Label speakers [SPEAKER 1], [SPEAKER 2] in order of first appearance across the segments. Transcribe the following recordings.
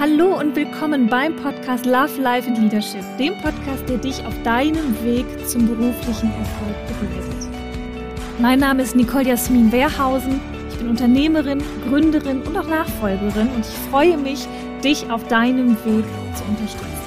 [SPEAKER 1] Hallo und willkommen beim Podcast Love, Life and Leadership, dem Podcast, der dich auf deinem Weg zum beruflichen Erfolg begleitet. Mein Name ist Nicole Jasmin Wehrhausen. Ich bin Unternehmerin, Gründerin und auch Nachfolgerin und ich freue mich, dich auf deinem Weg zu unterstützen.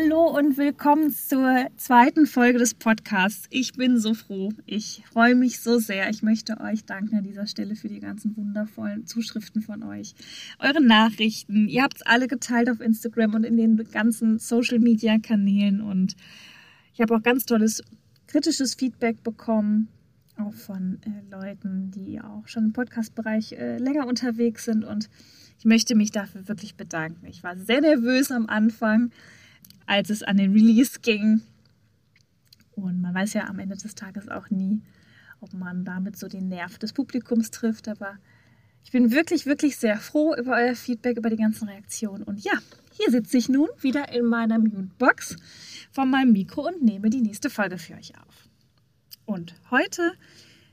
[SPEAKER 1] Hallo und willkommen zur zweiten Folge des Podcasts. Ich bin so froh. Ich freue mich so sehr. Ich möchte euch danken an dieser Stelle für die ganzen wundervollen Zuschriften von euch. Eure Nachrichten. Ihr habt es alle geteilt auf Instagram und in den ganzen Social Media Kanälen. Und ich habe auch ganz tolles kritisches Feedback bekommen. Auch von äh, Leuten, die auch schon im Podcast-Bereich äh, länger unterwegs sind. Und ich möchte mich dafür wirklich bedanken. Ich war sehr nervös am Anfang als es an den Release ging. Und man weiß ja am Ende des Tages auch nie, ob man damit so den Nerv des Publikums trifft. Aber ich bin wirklich, wirklich sehr froh über euer Feedback, über die ganzen Reaktionen. Und ja, hier sitze ich nun wieder in meiner Mute-Box von meinem Mikro und nehme die nächste Folge für euch auf. Und heute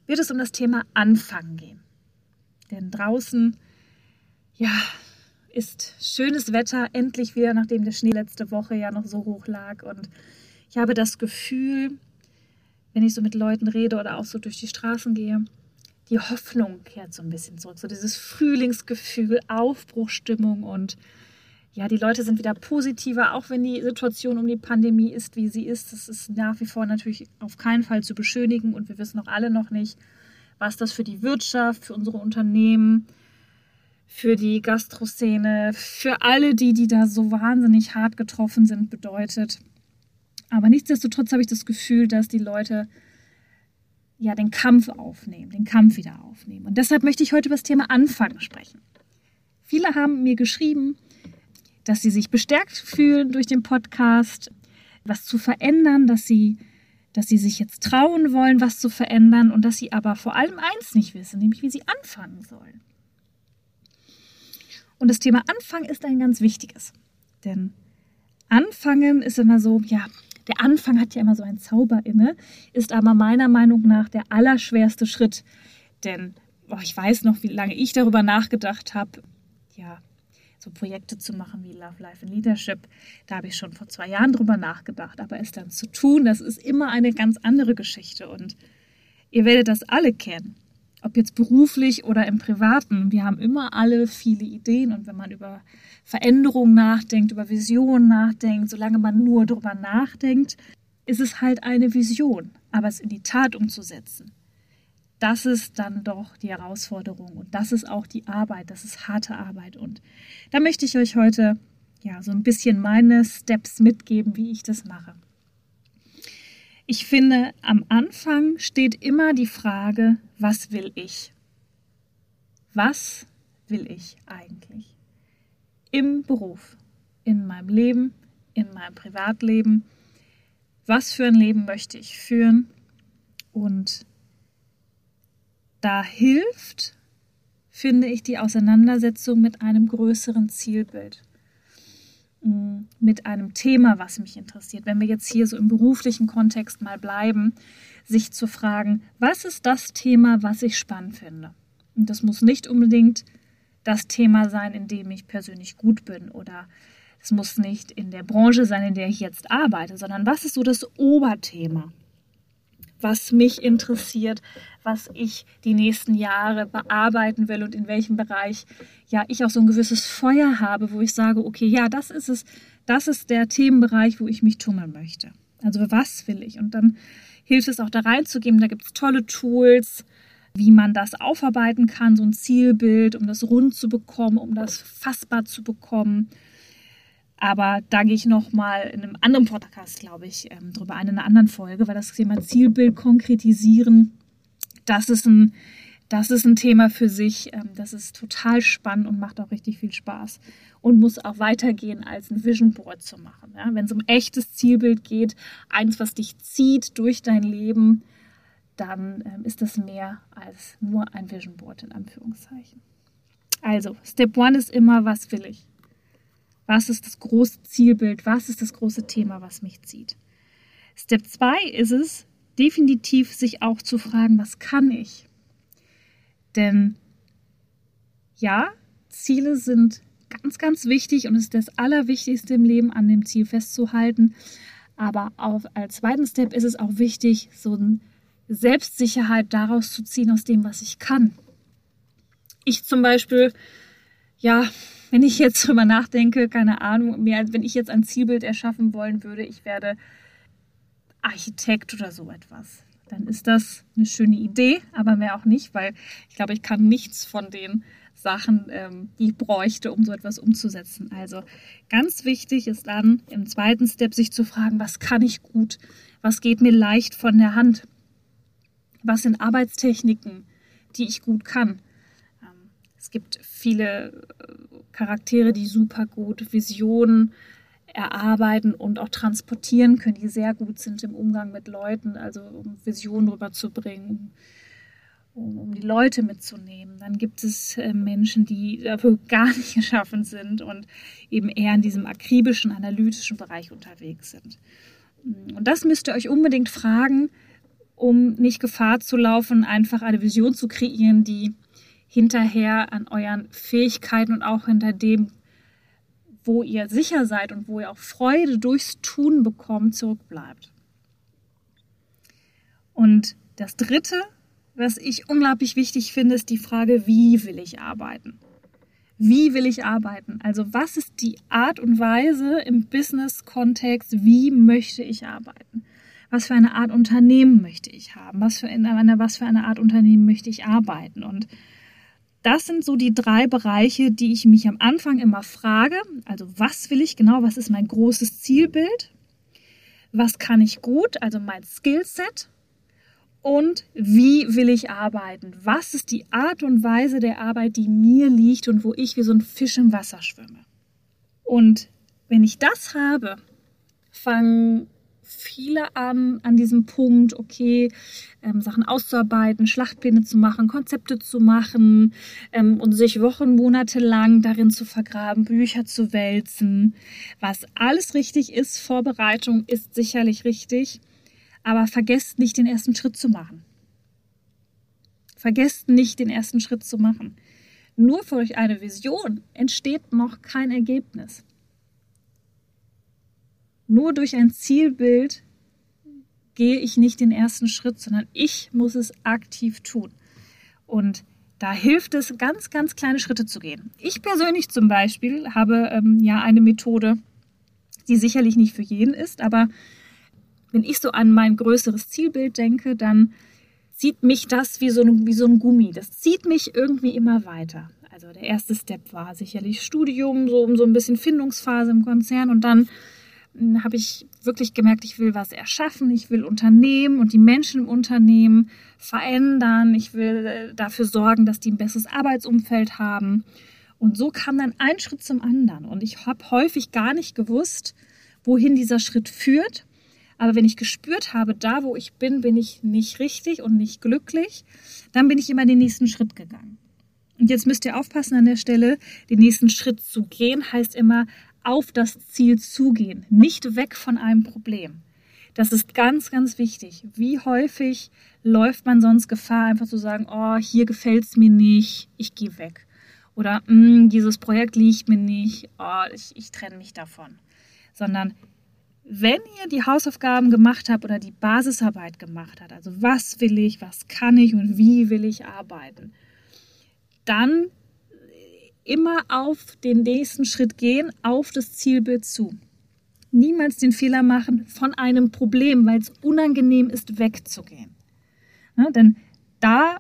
[SPEAKER 1] wird es um das Thema Anfangen gehen. Denn draußen, ja, ist schönes Wetter, endlich wieder, nachdem der Schnee letzte Woche ja noch so hoch lag. Und ich habe das Gefühl, wenn ich so mit Leuten rede oder auch so durch die Straßen gehe, die Hoffnung kehrt so ein bisschen zurück. So dieses Frühlingsgefühl, Aufbruchstimmung und ja, die Leute sind wieder positiver, auch wenn die Situation um die Pandemie ist, wie sie ist. Das ist nach wie vor natürlich auf keinen Fall zu beschönigen und wir wissen auch alle noch nicht, was das für die Wirtschaft, für unsere Unternehmen, für die Gastroszene, für alle die, die da so wahnsinnig hart getroffen sind, bedeutet. Aber nichtsdestotrotz habe ich das Gefühl, dass die Leute ja den Kampf aufnehmen, den Kampf wieder aufnehmen. Und deshalb möchte ich heute über das Thema Anfangen sprechen. Viele haben mir geschrieben, dass sie sich bestärkt fühlen durch den Podcast, was zu verändern, dass sie, dass sie sich jetzt trauen wollen, was zu verändern und dass sie aber vor allem eins nicht wissen, nämlich wie sie anfangen sollen. Und das Thema Anfang ist ein ganz wichtiges. Denn Anfangen ist immer so, ja, der Anfang hat ja immer so einen Zauber inne, ist aber meiner Meinung nach der allerschwerste Schritt. Denn oh, ich weiß noch, wie lange ich darüber nachgedacht habe, ja, so Projekte zu machen wie Love, Life and Leadership. Da habe ich schon vor zwei Jahren drüber nachgedacht. Aber es dann zu tun, das ist immer eine ganz andere Geschichte. Und ihr werdet das alle kennen ob jetzt beruflich oder im Privaten. Wir haben immer alle viele Ideen und wenn man über Veränderungen nachdenkt, über Visionen nachdenkt, solange man nur darüber nachdenkt, ist es halt eine Vision. Aber es in die Tat umzusetzen, das ist dann doch die Herausforderung und das ist auch die Arbeit, das ist harte Arbeit. Und da möchte ich euch heute ja so ein bisschen meine Steps mitgeben, wie ich das mache. Ich finde, am Anfang steht immer die Frage, was will ich? Was will ich eigentlich? Im Beruf, in meinem Leben, in meinem Privatleben. Was für ein Leben möchte ich führen? Und da hilft, finde ich, die Auseinandersetzung mit einem größeren Zielbild mit einem Thema, was mich interessiert. Wenn wir jetzt hier so im beruflichen Kontext mal bleiben, sich zu fragen, was ist das Thema, was ich spannend finde? Und das muss nicht unbedingt das Thema sein, in dem ich persönlich gut bin oder es muss nicht in der Branche sein, in der ich jetzt arbeite, sondern was ist so das Oberthema? Was mich interessiert, was ich die nächsten Jahre bearbeiten will und in welchem Bereich ja ich auch so ein gewisses Feuer habe, wo ich sage, okay, ja, das ist es, das ist der Themenbereich, wo ich mich tummeln möchte. Also was will ich? Und dann hilft es auch da reinzugeben, da gibt es tolle Tools, wie man das aufarbeiten kann, so ein Zielbild, um das rund zu bekommen, um das fassbar zu bekommen. Aber da gehe ich nochmal in einem anderen Podcast, glaube ich, ähm, drüber ein, in einer anderen Folge, weil das Thema Zielbild konkretisieren, das ist ein, das ist ein Thema für sich. Ähm, das ist total spannend und macht auch richtig viel Spaß. Und muss auch weitergehen, als ein Vision Board zu machen. Ja? Wenn es um echtes Zielbild geht, eins, was dich zieht durch dein Leben, dann ähm, ist das mehr als nur ein Vision Board in Anführungszeichen. Also, Step One ist immer, was will ich? Was ist das große Zielbild? Was ist das große Thema, was mich zieht? Step 2 ist es, definitiv sich auch zu fragen, was kann ich? Denn ja, Ziele sind ganz, ganz wichtig und es ist das Allerwichtigste im Leben, an dem Ziel festzuhalten. Aber auch als zweiten Step ist es auch wichtig, so eine Selbstsicherheit daraus zu ziehen aus dem, was ich kann. Ich zum Beispiel, ja, wenn ich jetzt drüber nachdenke, keine Ahnung, mehr, wenn ich jetzt ein Zielbild erschaffen wollen würde, ich werde Architekt oder so etwas, dann ist das eine schöne Idee, aber mehr auch nicht, weil ich glaube, ich kann nichts von den Sachen, ähm, die ich bräuchte, um so etwas umzusetzen. Also ganz wichtig ist dann im zweiten Step sich zu fragen, was kann ich gut, was geht mir leicht von der Hand, was sind Arbeitstechniken, die ich gut kann. Ähm, es gibt viele äh, Charaktere, die super gut Visionen erarbeiten und auch transportieren können, die sehr gut sind im Umgang mit Leuten, also um Visionen rüberzubringen, um, um die Leute mitzunehmen. Dann gibt es äh, Menschen, die dafür gar nicht geschaffen sind und eben eher in diesem akribischen, analytischen Bereich unterwegs sind. Und das müsst ihr euch unbedingt fragen, um nicht Gefahr zu laufen, einfach eine Vision zu kreieren, die hinterher an euren Fähigkeiten und auch hinter dem, wo ihr sicher seid und wo ihr auch Freude durchs Tun bekommt, zurückbleibt. Und das Dritte, was ich unglaublich wichtig finde, ist die Frage, wie will ich arbeiten? Wie will ich arbeiten? Also was ist die Art und Weise im Business-Kontext, wie möchte ich arbeiten? Was für eine Art Unternehmen möchte ich haben? Was für eine, was für eine Art Unternehmen möchte ich arbeiten? Und das sind so die drei Bereiche, die ich mich am Anfang immer frage. Also was will ich genau? Was ist mein großes Zielbild? Was kann ich gut? Also mein Skillset. Und wie will ich arbeiten? Was ist die Art und Weise der Arbeit, die mir liegt und wo ich wie so ein Fisch im Wasser schwimme? Und wenn ich das habe, fangen viele an, an diesem Punkt, okay, ähm, Sachen auszuarbeiten, Schlachtpläne zu machen, Konzepte zu machen ähm, und sich Wochen, Monate lang darin zu vergraben, Bücher zu wälzen. Was alles richtig ist, Vorbereitung ist sicherlich richtig, aber vergesst nicht, den ersten Schritt zu machen. Vergesst nicht, den ersten Schritt zu machen. Nur durch eine Vision entsteht noch kein Ergebnis. Nur durch ein Zielbild gehe ich nicht den ersten Schritt, sondern ich muss es aktiv tun. Und da hilft es, ganz, ganz kleine Schritte zu gehen. Ich persönlich zum Beispiel habe ähm, ja eine Methode, die sicherlich nicht für jeden ist, aber wenn ich so an mein größeres Zielbild denke, dann zieht mich das wie so, ein, wie so ein Gummi. Das zieht mich irgendwie immer weiter. Also der erste Step war sicherlich Studium, so so ein bisschen Findungsphase im Konzern und dann habe ich wirklich gemerkt, ich will was erschaffen, ich will Unternehmen und die Menschen im Unternehmen verändern, ich will äh, dafür sorgen, dass die ein besseres Arbeitsumfeld haben. Und so kam dann ein Schritt zum anderen. Und ich habe häufig gar nicht gewusst, wohin dieser Schritt führt. Aber wenn ich gespürt habe, da wo ich bin, bin ich nicht richtig und nicht glücklich, dann bin ich immer den nächsten Schritt gegangen. Und jetzt müsst ihr aufpassen an der Stelle, den nächsten Schritt zu gehen, heißt immer auf das Ziel zugehen, nicht weg von einem Problem. Das ist ganz, ganz wichtig. Wie häufig läuft man sonst Gefahr, einfach zu sagen, oh, hier gefällt es mir nicht, ich gehe weg. Oder mm, dieses Projekt liegt mir nicht, oh, ich, ich trenne mich davon. Sondern wenn ihr die Hausaufgaben gemacht habt oder die Basisarbeit gemacht habt, also was will ich, was kann ich und wie will ich arbeiten, dann immer auf den nächsten Schritt gehen, auf das Zielbild zu. Niemals den Fehler machen, von einem Problem, weil es unangenehm ist, wegzugehen. Ja, denn da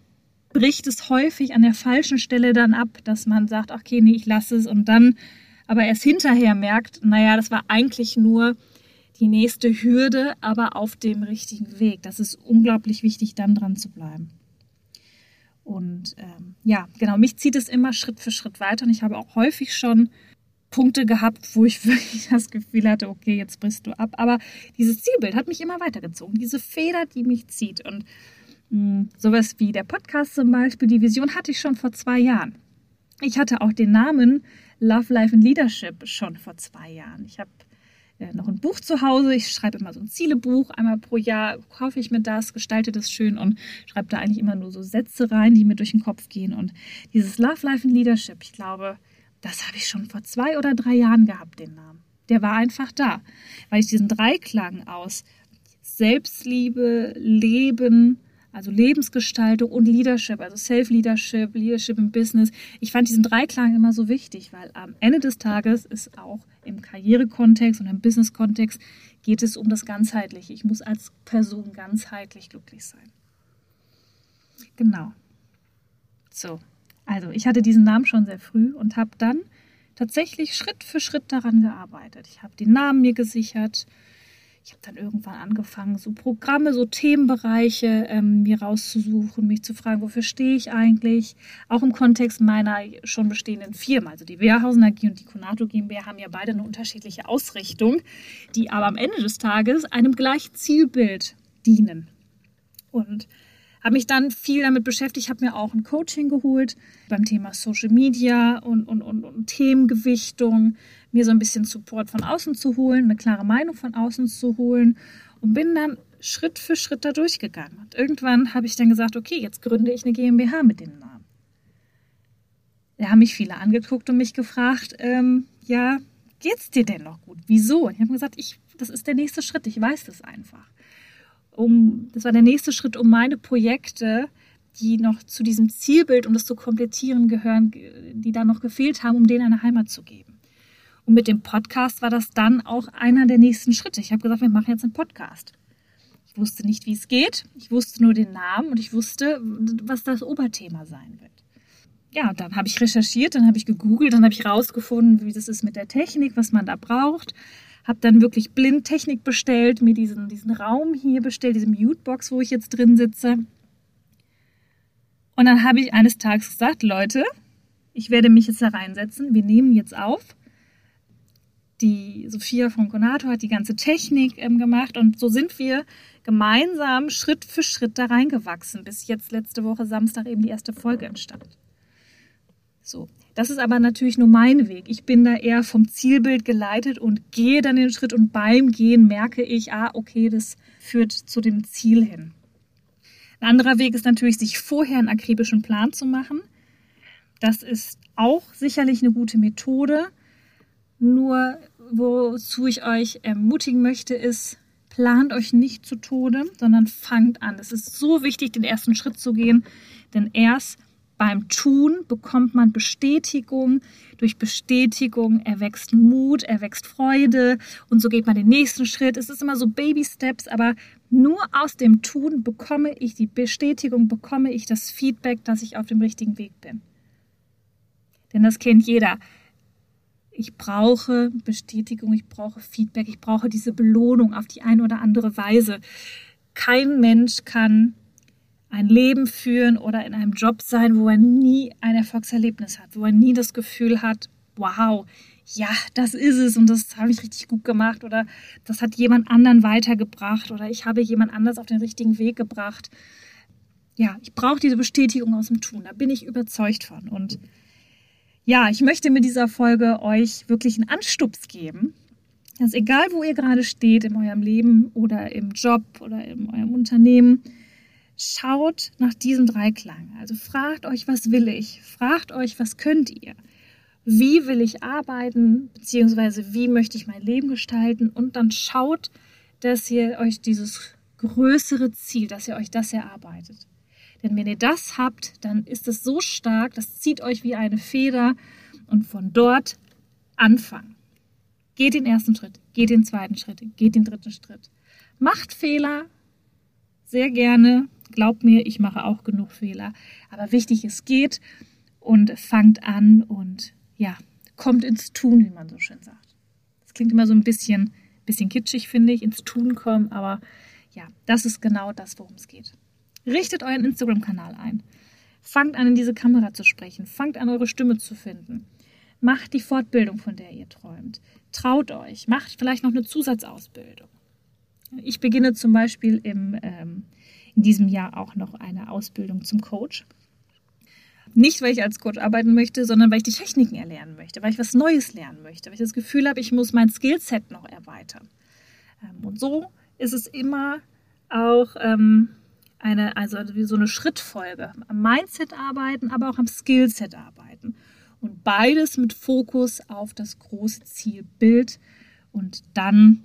[SPEAKER 1] bricht es häufig an der falschen Stelle dann ab, dass man sagt, okay, nee, ich lasse es und dann aber erst hinterher merkt, naja, das war eigentlich nur die nächste Hürde, aber auf dem richtigen Weg. Das ist unglaublich wichtig, dann dran zu bleiben. Und ähm, ja, genau, mich zieht es immer Schritt für Schritt weiter. Und ich habe auch häufig schon Punkte gehabt, wo ich wirklich das Gefühl hatte, okay, jetzt brichst du ab. Aber dieses Zielbild hat mich immer weitergezogen. Diese Feder, die mich zieht. Und mh, hm, sowas wie der Podcast zum Beispiel, die Vision hatte ich schon vor zwei Jahren. Ich hatte auch den Namen Love, Life and Leadership schon vor zwei Jahren. Ich habe noch ein Buch zu Hause. Ich schreibe immer so ein Zielebuch. Einmal pro Jahr kaufe ich mir das, gestalte das schön und schreibe da eigentlich immer nur so Sätze rein, die mir durch den Kopf gehen. Und dieses Love, Life and Leadership, ich glaube, das habe ich schon vor zwei oder drei Jahren gehabt, den Namen. Der war einfach da, weil ich diesen Dreiklang aus Selbstliebe, Leben, also Lebensgestaltung und Leadership, also Self-Leadership, Leadership im Business. Ich fand diesen Dreiklang immer so wichtig, weil am Ende des Tages ist auch im Karrierekontext und im Business-Kontext geht es um das Ganzheitliche. Ich muss als Person ganzheitlich glücklich sein. Genau. So, also ich hatte diesen Namen schon sehr früh und habe dann tatsächlich Schritt für Schritt daran gearbeitet. Ich habe den Namen mir gesichert, ich habe dann irgendwann angefangen, so Programme, so Themenbereiche ähm, mir rauszusuchen, mich zu fragen, wofür stehe ich eigentlich? Auch im Kontext meiner schon bestehenden Firmen. Also die Wehrhausen AG und die Konato GmbH haben ja beide eine unterschiedliche Ausrichtung, die aber am Ende des Tages einem gleichen Zielbild dienen. Und habe mich dann viel damit beschäftigt, habe mir auch ein Coaching geholt beim Thema Social Media und, und, und, und Themengewichtung, mir so ein bisschen Support von außen zu holen, eine klare Meinung von außen zu holen und bin dann Schritt für Schritt da durchgegangen. Und irgendwann habe ich dann gesagt, okay, jetzt gründe ich eine GmbH mit dem Namen. Da haben mich viele angeguckt und mich gefragt, ähm, ja, geht's dir denn noch gut? Wieso? Und ich habe gesagt, ich, das ist der nächste Schritt, ich weiß das einfach. Um, das war der nächste Schritt, um meine Projekte, die noch zu diesem Zielbild, um das zu komplettieren gehören, die da noch gefehlt haben, um denen eine Heimat zu geben. Und mit dem Podcast war das dann auch einer der nächsten Schritte. Ich habe gesagt, wir machen jetzt einen Podcast. Ich wusste nicht, wie es geht. Ich wusste nur den Namen und ich wusste, was das Oberthema sein wird. Ja, dann habe ich recherchiert, dann habe ich gegoogelt, dann habe ich rausgefunden, wie das ist mit der Technik, was man da braucht. Habe dann wirklich blind Technik bestellt, mir diesen, diesen Raum hier bestellt, diese Mutebox, wo ich jetzt drin sitze. Und dann habe ich eines Tages gesagt, Leute, ich werde mich jetzt da reinsetzen, wir nehmen jetzt auf die Sophia von Conato hat die ganze Technik ähm, gemacht und so sind wir gemeinsam Schritt für Schritt da reingewachsen, bis jetzt letzte Woche Samstag eben die erste Folge entstand. So, das ist aber natürlich nur mein Weg. Ich bin da eher vom Zielbild geleitet und gehe dann den Schritt und beim Gehen merke ich, ah, okay, das führt zu dem Ziel hin. Ein anderer Weg ist natürlich, sich vorher einen akribischen Plan zu machen. Das ist auch sicherlich eine gute Methode. Nur wozu ich euch ermutigen möchte, ist, plant euch nicht zu Tode, sondern fangt an. Es ist so wichtig, den ersten Schritt zu gehen, denn erst beim Tun bekommt man Bestätigung. Durch Bestätigung erwächst Mut, erwächst Freude und so geht man den nächsten Schritt. Es ist immer so Baby Steps, aber nur aus dem Tun bekomme ich die Bestätigung, bekomme ich das Feedback, dass ich auf dem richtigen Weg bin. Denn das kennt jeder ich brauche Bestätigung, ich brauche Feedback, ich brauche diese Belohnung auf die eine oder andere Weise. Kein Mensch kann ein Leben führen oder in einem Job sein, wo er nie ein Erfolgserlebnis hat, wo er nie das Gefühl hat, wow, ja, das ist es und das habe ich richtig gut gemacht oder das hat jemand anderen weitergebracht oder ich habe jemand anders auf den richtigen Weg gebracht. Ja, ich brauche diese Bestätigung aus dem Tun, da bin ich überzeugt von und ja, ich möchte mit dieser Folge euch wirklich einen Anstups geben, dass egal wo ihr gerade steht in eurem Leben oder im Job oder in eurem Unternehmen, schaut nach diesem Dreiklang. Also fragt euch, was will ich? Fragt euch, was könnt ihr? Wie will ich arbeiten? Beziehungsweise wie möchte ich mein Leben gestalten? Und dann schaut, dass ihr euch dieses größere Ziel, dass ihr euch das erarbeitet. Denn wenn ihr das habt, dann ist es so stark, das zieht euch wie eine Feder und von dort anfangen. Geht den ersten Schritt, geht den zweiten Schritt, geht den dritten Schritt. Macht Fehler, sehr gerne. Glaubt mir, ich mache auch genug Fehler. Aber wichtig, es geht und fangt an und ja, kommt ins Tun, wie man so schön sagt. Das klingt immer so ein bisschen, bisschen kitschig, finde ich, ins Tun kommen, aber ja, das ist genau das, worum es geht. Richtet euren Instagram-Kanal ein. Fangt an, in diese Kamera zu sprechen. Fangt an, eure Stimme zu finden. Macht die Fortbildung, von der ihr träumt. Traut euch. Macht vielleicht noch eine Zusatzausbildung. Ich beginne zum Beispiel im, ähm, in diesem Jahr auch noch eine Ausbildung zum Coach. Nicht, weil ich als Coach arbeiten möchte, sondern weil ich die Techniken erlernen möchte, weil ich was Neues lernen möchte, weil ich das Gefühl habe, ich muss mein Skillset noch erweitern. Ähm, und so ist es immer auch ähm, eine, also wie so eine Schrittfolge. Am Mindset arbeiten, aber auch am Skillset arbeiten. Und beides mit Fokus auf das große Zielbild. Und dann,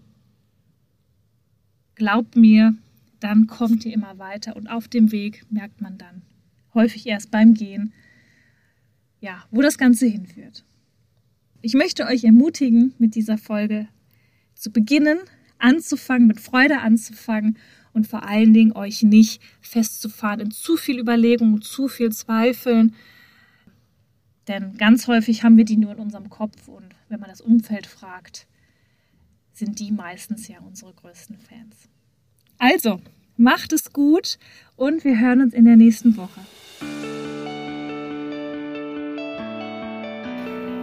[SPEAKER 1] glaubt mir, dann kommt ihr immer weiter. Und auf dem Weg merkt man dann, häufig erst beim Gehen, ja, wo das Ganze hinführt. Ich möchte euch ermutigen, mit dieser Folge zu beginnen, anzufangen, mit Freude anzufangen und vor allen Dingen euch nicht festzufahren in zu viel Überlegung, zu viel Zweifeln. Denn ganz häufig haben wir die nur in unserem Kopf und wenn man das Umfeld fragt, sind die meistens ja unsere größten Fans. Also, macht es gut und wir hören uns in der nächsten Woche.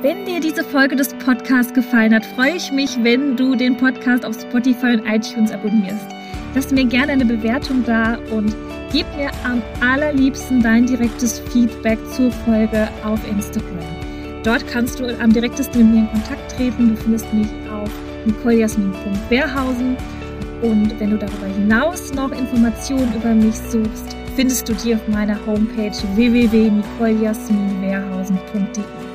[SPEAKER 1] Wenn dir diese Folge des Podcasts gefallen hat, freue ich mich, wenn du den Podcast auf Spotify und iTunes abonnierst. Lass mir gerne eine Bewertung da und gib mir am allerliebsten dein direktes Feedback zur Folge auf Instagram. Dort kannst du am direktesten mit mir in Kontakt treten. Du findest mich auf nicolejasmin.berhausen. Und wenn du darüber hinaus noch Informationen über mich suchst, findest du die auf meiner Homepage www.nicolejasminwerhausen.de.